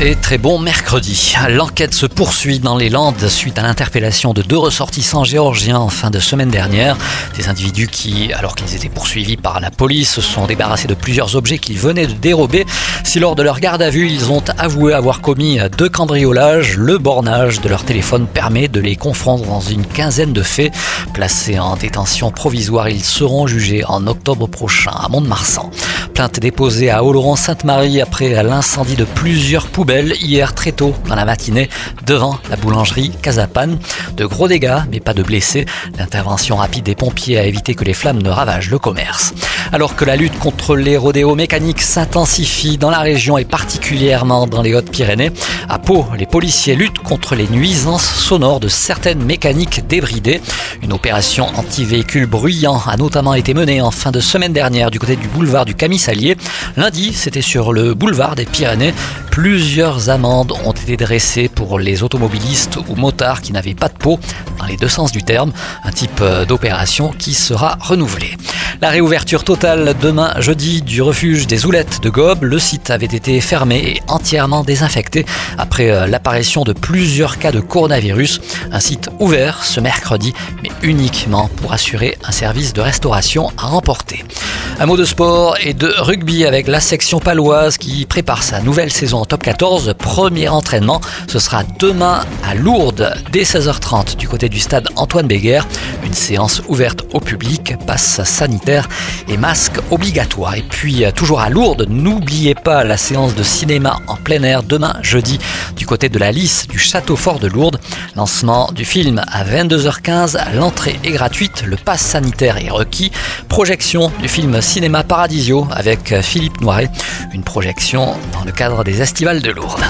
Et très bon mercredi. L'enquête se poursuit dans les Landes suite à l'interpellation de deux ressortissants géorgiens en fin de semaine dernière. Des individus qui, alors qu'ils étaient poursuivis par la police, se sont débarrassés de plusieurs objets qu'ils venaient de dérober. Si lors de leur garde à vue, ils ont avoué avoir commis deux cambriolages, le bornage de leur téléphone permet de les confondre dans une quinzaine de faits. Placés en détention provisoire, ils seront jugés en octobre prochain à Mont-de-Marsan. Déposée à Oloron-Sainte-Marie après l'incendie de plusieurs poubelles hier très tôt dans la matinée devant la boulangerie Casapan. De gros dégâts, mais pas de blessés. L'intervention rapide des pompiers a évité que les flammes ne ravagent le commerce. Alors que la lutte contre les rodéos mécaniques s'intensifie dans la région et particulièrement dans les Hautes-Pyrénées, à Pau, les policiers luttent contre les nuisances sonores de certaines mécaniques débridées. Une opération anti-véhicules bruyants a notamment été menée en fin de semaine dernière du côté du boulevard du Camisalier. Lundi, c'était sur le boulevard des Pyrénées. Plusieurs amendes ont été dressées pour les automobilistes ou motards qui n'avaient pas de peau, dans les deux sens du terme, un type euh, d'opération qui sera renouvelé. La réouverture totale demain jeudi du refuge des Oulettes de Gobe. Le site avait été fermé et entièrement désinfecté après euh, l'apparition de plusieurs cas de coronavirus. Un site ouvert ce mercredi, mais uniquement pour assurer un service de restauration à remporter. Un mot de sport et de rugby avec la section paloise qui prépare sa nouvelle saison en top 14. Premier entraînement, ce sera demain à Lourdes dès 16h30 du côté du stade Antoine Béguer. Une séance ouverte au public, passe sanitaire et masque obligatoire. Et puis toujours à Lourdes, n'oubliez pas la séance de cinéma en plein air demain jeudi du côté de la Lys du château fort de Lourdes. Lancement du film à 22h15, l'entrée est gratuite, le pass sanitaire est requis. Projection du film Cinéma Paradisio avec Philippe Noiret, une projection dans le cadre des Estivales de Lourdes.